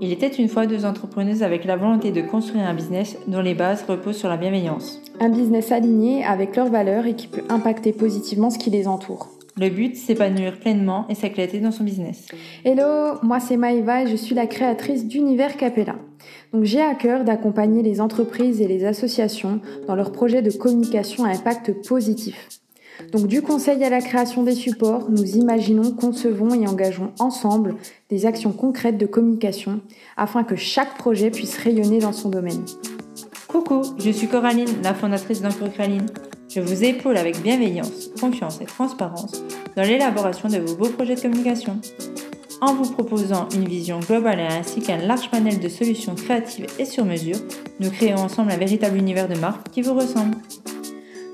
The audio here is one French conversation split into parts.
Il était une fois deux entrepreneuses avec la volonté de construire un business dont les bases reposent sur la bienveillance. Un business aligné avec leurs valeurs et qui peut impacter positivement ce qui les entoure. Le but, s'épanouir pleinement et s'éclater dans son business. Hello, moi c'est Maïva et je suis la créatrice d'Univers Capella. Donc j'ai à cœur d'accompagner les entreprises et les associations dans leurs projets de communication à impact positif. Donc du conseil à la création des supports, nous imaginons, concevons et engageons ensemble des actions concrètes de communication afin que chaque projet puisse rayonner dans son domaine. Coucou, je suis Coraline, la fondatrice d'Encrocaline. Je vous épaule avec bienveillance, confiance et transparence dans l'élaboration de vos beaux projets de communication. En vous proposant une vision globale ainsi qu'un large panel de solutions créatives et sur mesure, nous créons ensemble un véritable univers de marque qui vous ressemble.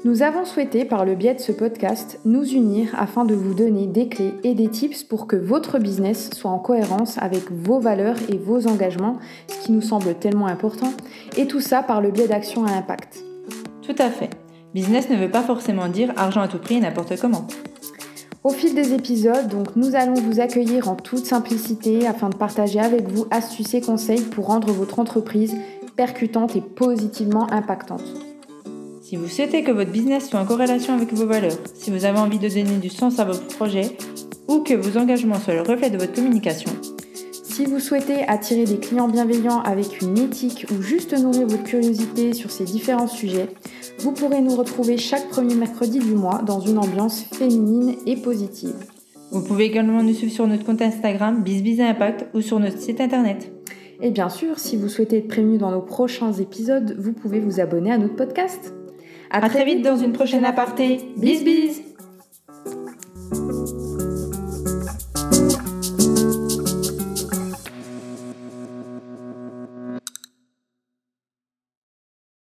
Nous avons souhaité, par le biais de ce podcast, nous unir afin de vous donner des clés et des tips pour que votre business soit en cohérence avec vos valeurs et vos engagements, ce qui nous semble tellement important, et tout ça par le biais d'actions à impact. Tout à fait. Business ne veut pas forcément dire argent à tout prix et n'importe comment. Au fil des épisodes, donc, nous allons vous accueillir en toute simplicité afin de partager avec vous astuces et conseils pour rendre votre entreprise percutante et positivement impactante. Si vous souhaitez que votre business soit en corrélation avec vos valeurs, si vous avez envie de donner du sens à votre projet ou que vos engagements soient le reflet de votre communication, si vous souhaitez attirer des clients bienveillants avec une éthique ou juste nourrir votre curiosité sur ces différents sujets, vous pourrez nous retrouver chaque premier mercredi du mois dans une ambiance féminine et positive. Vous pouvez également nous suivre sur notre compte Instagram Impact ou sur notre site internet. Et bien sûr, si vous souhaitez être prévenu dans nos prochains épisodes, vous pouvez vous abonner à notre podcast. À, très, vite dans une prochaine aparté. Bis bis